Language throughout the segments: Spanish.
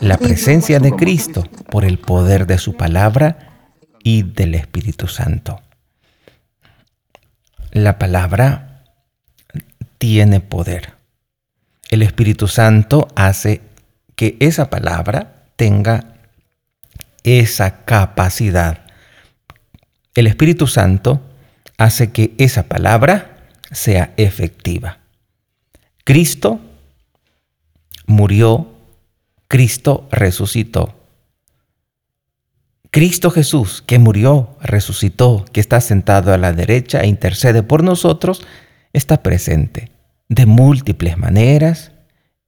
La presencia de Cristo por el poder de su palabra y del Espíritu Santo. La palabra tiene poder. El Espíritu Santo hace que esa palabra tenga esa capacidad. El Espíritu Santo hace que esa palabra sea efectiva. Cristo murió, Cristo resucitó. Cristo Jesús, que murió, resucitó, que está sentado a la derecha e intercede por nosotros, está presente de múltiples maneras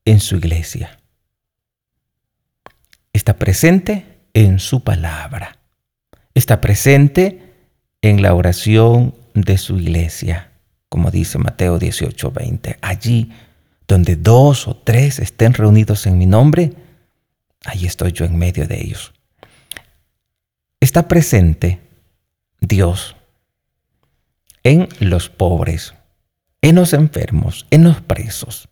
en su iglesia. Está presente en su palabra. Está presente en la oración de su iglesia, como dice Mateo 18:20. Allí donde dos o tres estén reunidos en mi nombre, ahí estoy yo en medio de ellos. Está presente Dios en los pobres, en los enfermos, en los presos,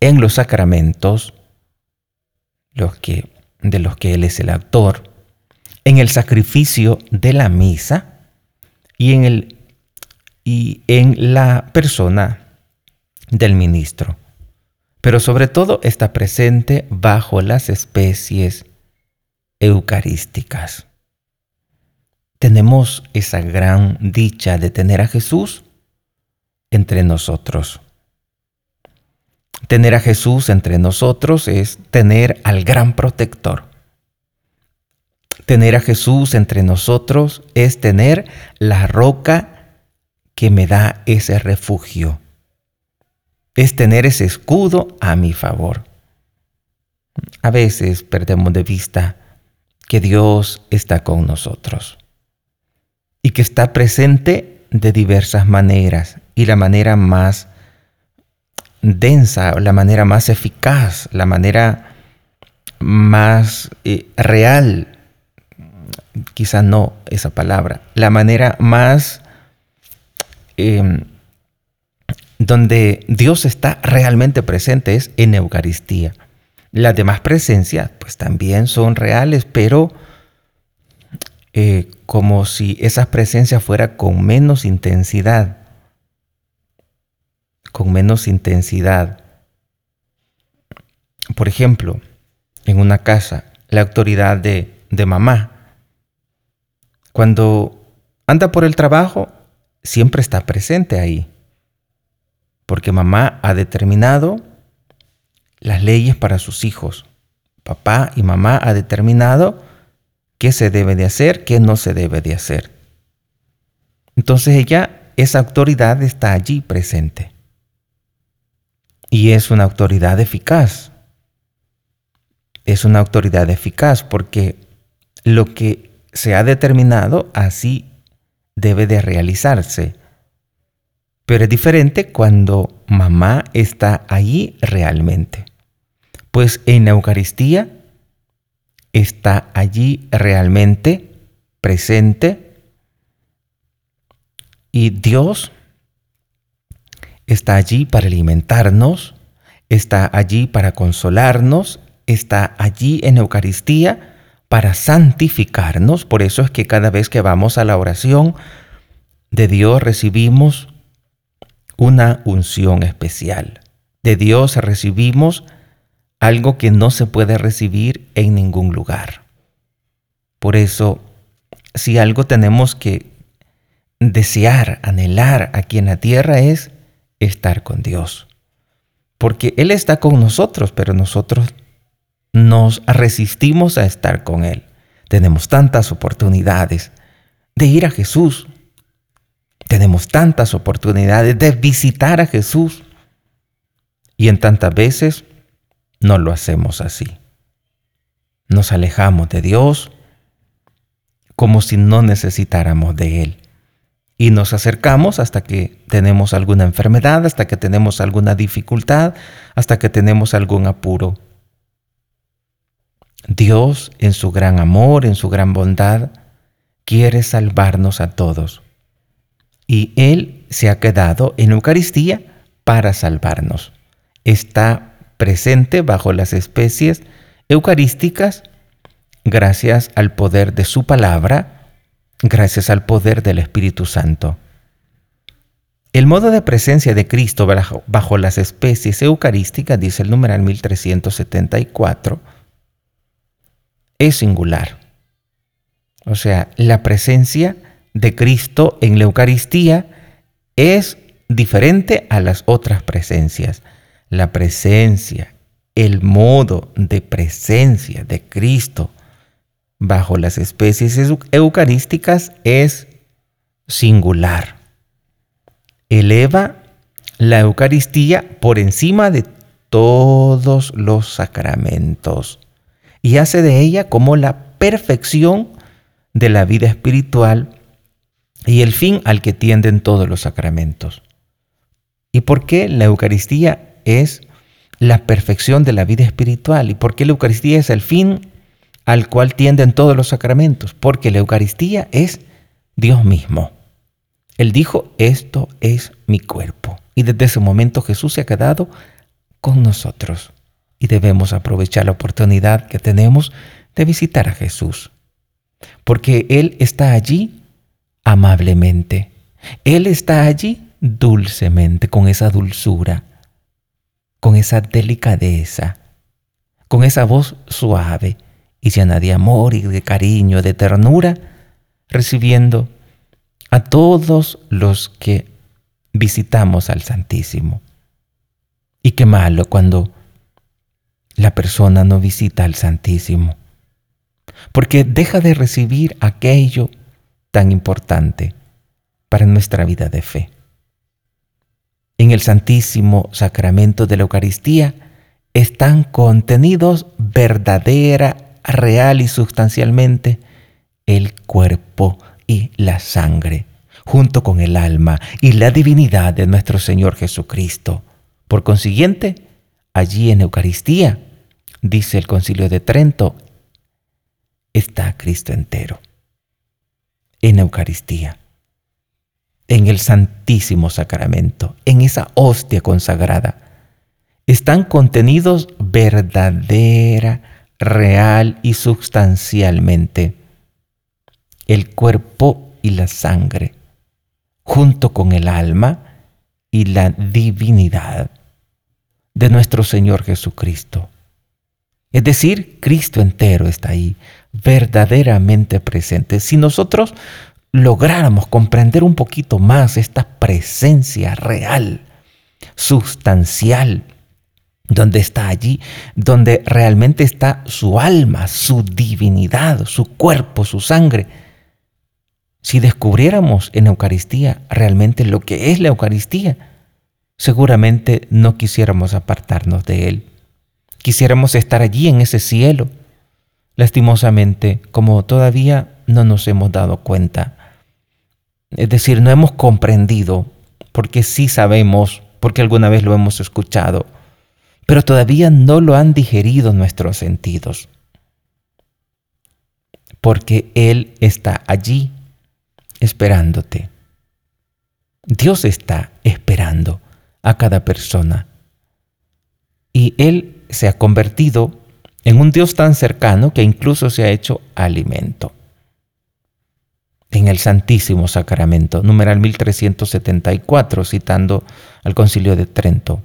en los sacramentos, los que, de los que Él es el autor, en el sacrificio de la misa y en, el, y en la persona del ministro, pero sobre todo está presente bajo las especies eucarísticas. Tenemos esa gran dicha de tener a Jesús entre nosotros. Tener a Jesús entre nosotros es tener al gran protector. Tener a Jesús entre nosotros es tener la roca que me da ese refugio es tener ese escudo a mi favor. A veces perdemos de vista que Dios está con nosotros y que está presente de diversas maneras y la manera más densa, la manera más eficaz, la manera más eh, real, quizá no esa palabra, la manera más em, donde Dios está realmente presente es en Eucaristía. Las demás presencias pues también son reales, pero eh, como si esas presencias fueran con menos intensidad, con menos intensidad. Por ejemplo, en una casa, la autoridad de, de mamá, cuando anda por el trabajo, siempre está presente ahí porque mamá ha determinado las leyes para sus hijos. Papá y mamá ha determinado qué se debe de hacer, qué no se debe de hacer. Entonces ella, esa autoridad está allí presente. Y es una autoridad eficaz. Es una autoridad eficaz porque lo que se ha determinado así debe de realizarse. Pero es diferente cuando mamá está allí realmente. Pues en la Eucaristía está allí realmente presente y Dios está allí para alimentarnos, está allí para consolarnos, está allí en Eucaristía para santificarnos. Por eso es que cada vez que vamos a la oración de Dios recibimos una unción especial. De Dios recibimos algo que no se puede recibir en ningún lugar. Por eso, si algo tenemos que desear, anhelar aquí en la tierra es estar con Dios. Porque Él está con nosotros, pero nosotros nos resistimos a estar con Él. Tenemos tantas oportunidades de ir a Jesús, tenemos tantas oportunidades de visitar a Jesús y en tantas veces no lo hacemos así. Nos alejamos de Dios como si no necesitáramos de Él. Y nos acercamos hasta que tenemos alguna enfermedad, hasta que tenemos alguna dificultad, hasta que tenemos algún apuro. Dios, en su gran amor, en su gran bondad, quiere salvarnos a todos y Él se ha quedado en Eucaristía para salvarnos. Está presente bajo las especies eucarísticas gracias al poder de su palabra, gracias al poder del Espíritu Santo. El modo de presencia de Cristo bajo, las especies eucarísticas, dice el numeral 1374, es singular. O sea, la presencia de Cristo en la Eucaristía es diferente a las otras presencias. La presencia, el modo de presencia de Cristo bajo las especies eucarísticas es singular. Eleva la Eucaristía por encima de todos los sacramentos y hace de ella como la perfección de la vida espiritual y el fin al que tienden todos los sacramentos. ¿Y por qué la Eucaristía es la perfección de la vida espiritual? ¿Y por qué la Eucaristía es el fin al cual tienden todos los sacramentos? Porque la Eucaristía es Dios mismo. Él dijo, esto es mi cuerpo. Y desde ese momento Jesús se ha quedado con nosotros. Y debemos aprovechar la oportunidad que tenemos de visitar a Jesús. Porque Él está allí amablemente. Él está allí dulcemente, con esa dulzura, con esa delicadeza, con esa voz suave y llena de amor y de cariño, de ternura, recibiendo a todos los que visitamos al Santísimo. Y qué malo cuando la persona no visita al Santísimo, porque deja de recibir aquello tan importante para nuestra vida de fe. En el Santísimo Sacramento de la Eucaristía están contenidos verdadera, real y sustancialmente el cuerpo y la sangre, junto con el alma y la divinidad de nuestro Señor Jesucristo. Por consiguiente, allí en Eucaristía, dice el Concilio de Trento, está Cristo entero en Eucaristía, en el Santísimo Sacramento, en esa hostia consagrada, están contenidos verdadera, real y sustancialmente el cuerpo y la sangre, junto con el alma y la divinidad de nuestro Señor Jesucristo. Es decir, Cristo entero está ahí, verdaderamente presente. Si nosotros lográramos comprender un poquito más esta presencia real, sustancial, donde está allí, donde realmente está su alma, su divinidad, su cuerpo, su sangre. Si descubriéramos en Eucaristía realmente lo que es la Eucaristía, seguramente no quisiéramos apartarnos de Él. Quisiéramos estar allí en ese cielo lastimosamente, como todavía no nos hemos dado cuenta. Es decir, no hemos comprendido, porque sí sabemos, porque alguna vez lo hemos escuchado, pero todavía no lo han digerido nuestros sentidos. Porque Él está allí esperándote. Dios está esperando a cada persona. Y Él se ha convertido en un Dios tan cercano que incluso se ha hecho alimento. En el Santísimo Sacramento, numeral 1374, citando al Concilio de Trento.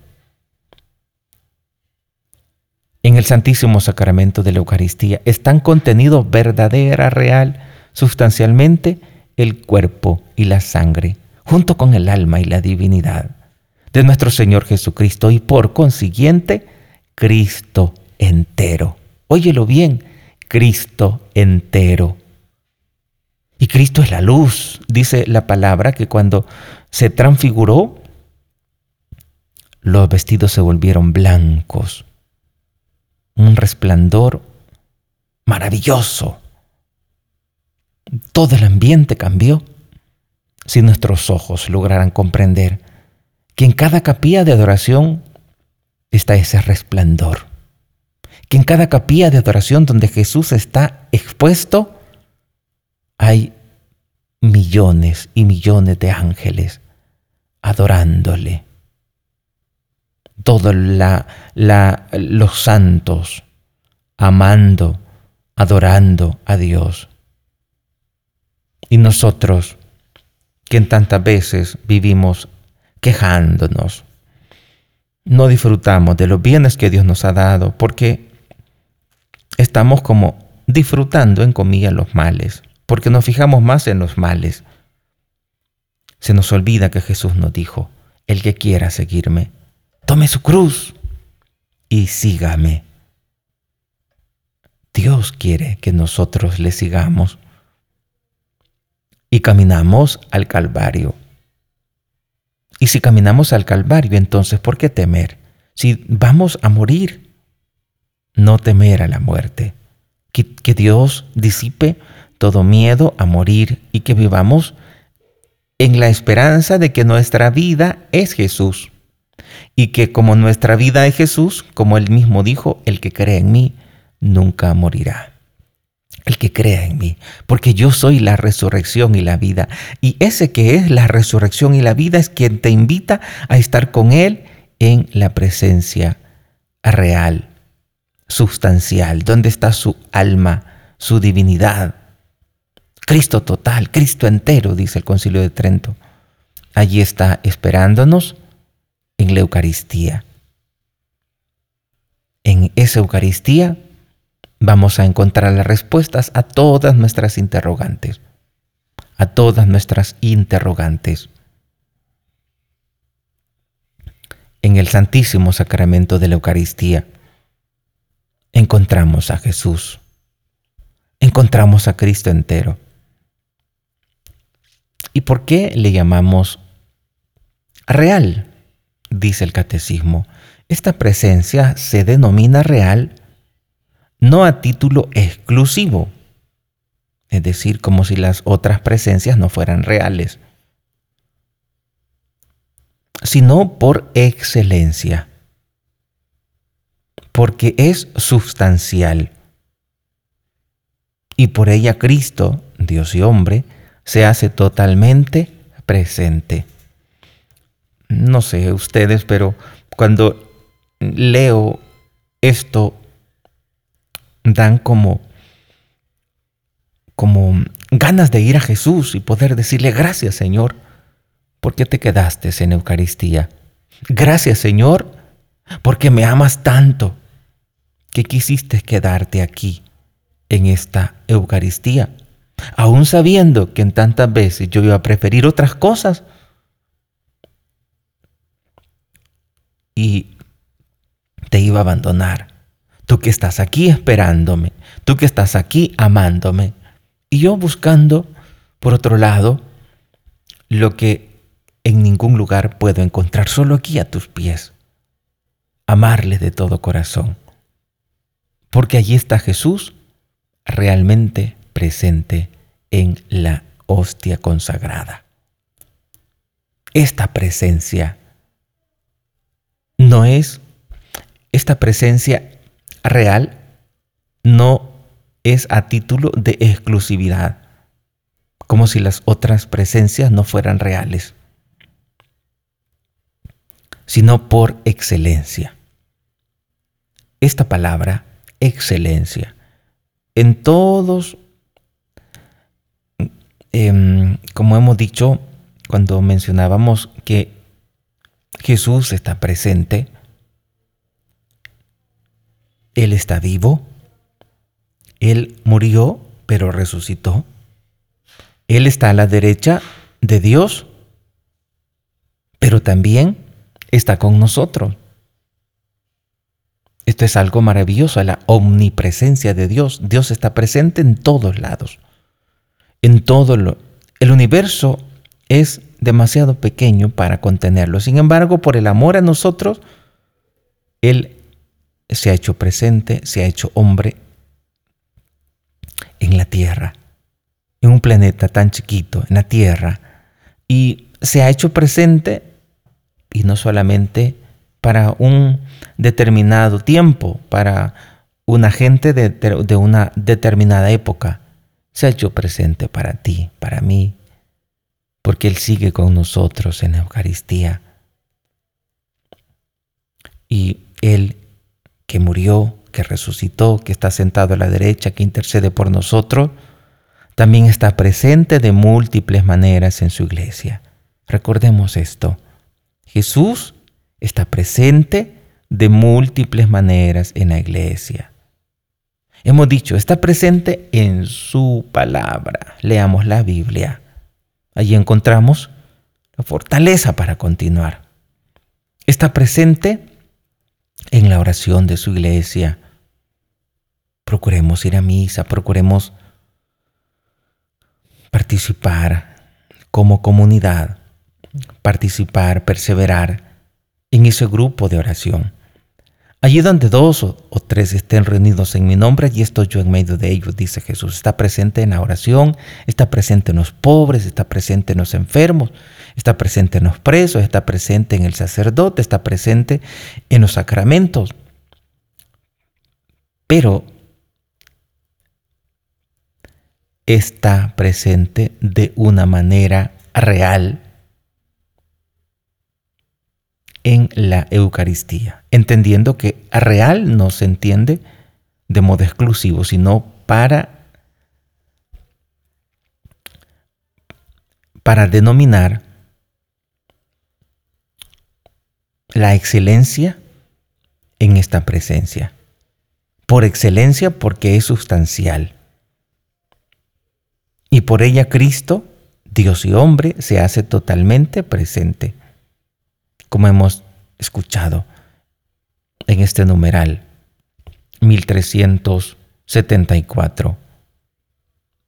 En el Santísimo Sacramento de la Eucaristía están contenidos verdadera, real, sustancialmente el cuerpo y la sangre, junto con el alma y la divinidad de nuestro Señor Jesucristo y por consiguiente Cristo entero. Óyelo bien, Cristo entero. Y Cristo es la luz, dice la palabra, que cuando se transfiguró, los vestidos se volvieron blancos, un resplandor maravilloso. Todo el ambiente cambió. Si nuestros ojos lograran comprender que en cada capilla de adoración está ese resplandor que en cada capilla de adoración donde Jesús está expuesto, hay millones y millones de ángeles adorándole. todos los santos amando, adorando a Dios. Y nosotros, que tantas veces vivimos quejándonos, no disfrutamos de los bienes que Dios nos ha dado porque estamos como disfrutando en comillas los males, porque nos fijamos más en los males. Se nos olvida que Jesús nos dijo, el que quiera seguirme, tome su cruz y sígame. Dios quiere que nosotros le sigamos y caminamos al Calvario. Y si caminamos al Calvario, entonces, ¿por qué temer? Si vamos a morir, no temer a la muerte. Que, que Dios disipe todo miedo a morir y que vivamos en la esperanza de que nuestra vida es Jesús. Y que como nuestra vida es Jesús, como él mismo dijo, el que cree en mí nunca morirá. El que crea en mí, porque yo soy la resurrección y la vida. Y ese que es la resurrección y la vida es quien te invita a estar con Él en la presencia real, sustancial, donde está su alma, su divinidad. Cristo total, Cristo entero, dice el Concilio de Trento. Allí está esperándonos en la Eucaristía. En esa Eucaristía vamos a encontrar las respuestas a todas nuestras interrogantes, a todas nuestras interrogantes. En el Santísimo Sacramento de la Eucaristía encontramos a Jesús, encontramos a Cristo entero. ¿Y por qué le llamamos real? Dice el catecismo. Esta presencia se denomina real no a título exclusivo, es decir, como si las otras presencias no fueran reales, sino por excelencia, porque es sustancial. Y por ella Cristo, Dios y hombre, se hace totalmente presente. No sé ustedes, pero cuando leo esto dan como, como ganas de ir a Jesús y poder decirle gracias Señor, porque te quedaste en Eucaristía. Gracias Señor, porque me amas tanto que quisiste quedarte aquí en esta Eucaristía, aún sabiendo que en tantas veces yo iba a preferir otras cosas. Y te iba a abandonar tú que estás aquí esperándome, tú que estás aquí amándome, y yo buscando, por otro lado, lo que en ningún lugar puedo encontrar, solo aquí a tus pies, amarle de todo corazón, porque allí está Jesús realmente presente en la hostia consagrada. Esta presencia no es, esta presencia real no es a título de exclusividad, como si las otras presencias no fueran reales, sino por excelencia. Esta palabra, excelencia, en todos, em, como hemos dicho cuando mencionábamos que Jesús está presente, él está vivo. Él murió, pero resucitó. Él está a la derecha de Dios, pero también está con nosotros. Esto es algo maravilloso, la omnipresencia de Dios. Dios está presente en todos lados. En todo lo... El universo es demasiado pequeño para contenerlo. Sin embargo, por el amor a nosotros, Él se ha hecho presente, se ha hecho hombre en la Tierra, en un planeta tan chiquito, en la Tierra, y se ha hecho presente, y no solamente para un determinado tiempo, para una gente de, de una determinada época, se ha hecho presente para ti, para mí, porque Él sigue con nosotros en la Eucaristía. Y Él que resucitó, que está sentado a la derecha, que intercede por nosotros, también está presente de múltiples maneras en su iglesia. Recordemos esto. Jesús está presente de múltiples maneras en la iglesia. Hemos dicho, está presente en su palabra. Leamos la Biblia. Allí encontramos la fortaleza para continuar. Está presente en la oración de su iglesia. Procuremos ir a misa, procuremos participar como comunidad, participar, perseverar en ese grupo de oración. Allí donde dos o, tres estén reunidos en mi nombre, allí estoy yo en medio de ellos, dice Jesús. Está presente en la oración, está presente en los pobres, está presente en los enfermos, está presente en los presos, está presente en el sacerdote, está presente en los sacramentos. Pero está presente de una manera real en la Eucaristía, entendiendo que real no se entiende de modo exclusivo, sino para, para denominar la excelencia en esta presencia. Por excelencia porque es sustancial. Y por ella Cristo, Dios y hombre, se hace totalmente presente como hemos escuchado en este numeral 1374.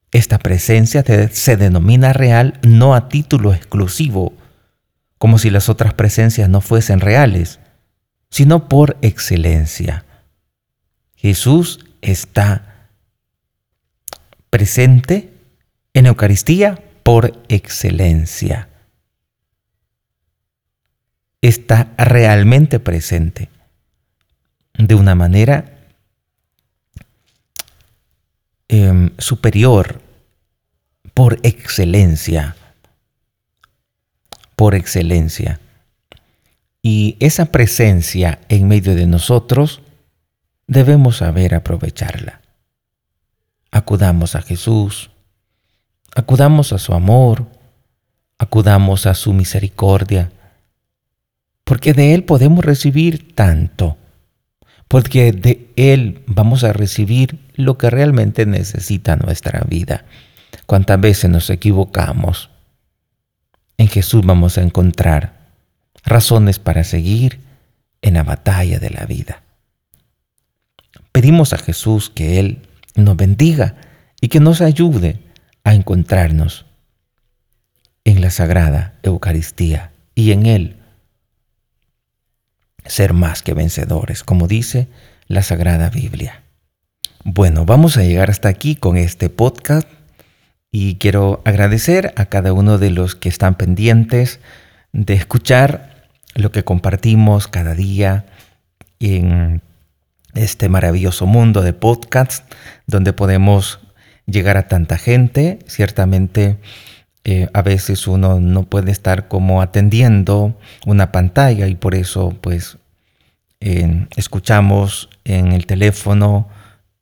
Esta presencia se denomina real no a título exclusivo, como si las otras presencias no fuesen reales, sino por excelencia. Jesús está presente en Eucaristía por excelencia está realmente presente de una manera em, superior, por excelencia, por excelencia. Y esa presencia en medio de nosotros debemos saber aprovecharla. Acudamos a Jesús, acudamos a su amor, acudamos a su misericordia, porque de Él podemos recibir tanto, porque de Él vamos a recibir lo que realmente necesita nuestra vida. Cuántas veces nos equivocamos, en Jesús vamos a encontrar razones para seguir en la batalla de la vida. Pedimos a Jesús que Él nos bendiga y que nos ayude a encontrarnos en la Sagrada Eucaristía y en Él ser más que vencedores, como dice la Sagrada Biblia. Bueno, vamos a llegar hasta aquí con este podcast y quiero agradecer a cada uno de los que están pendientes de escuchar lo que compartimos cada día en este maravilloso mundo de podcasts donde podemos llegar a tanta gente. Ciertamente eh, a veces uno no puede estar como atendiendo una pantalla y por eso pues escuchamos en el teléfono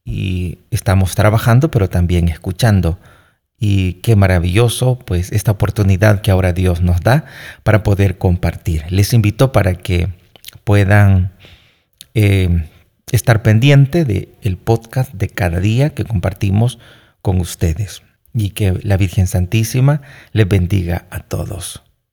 y estamos trabajando pero también escuchando. Y qué maravilloso pues esta oportunidad que ahora Dios nos da para poder compartir. Les invito para que puedan eh, estar pendiente del el podcast de cada día que compartimos con ustedes y que la Virgen Santísima les bendiga a todos.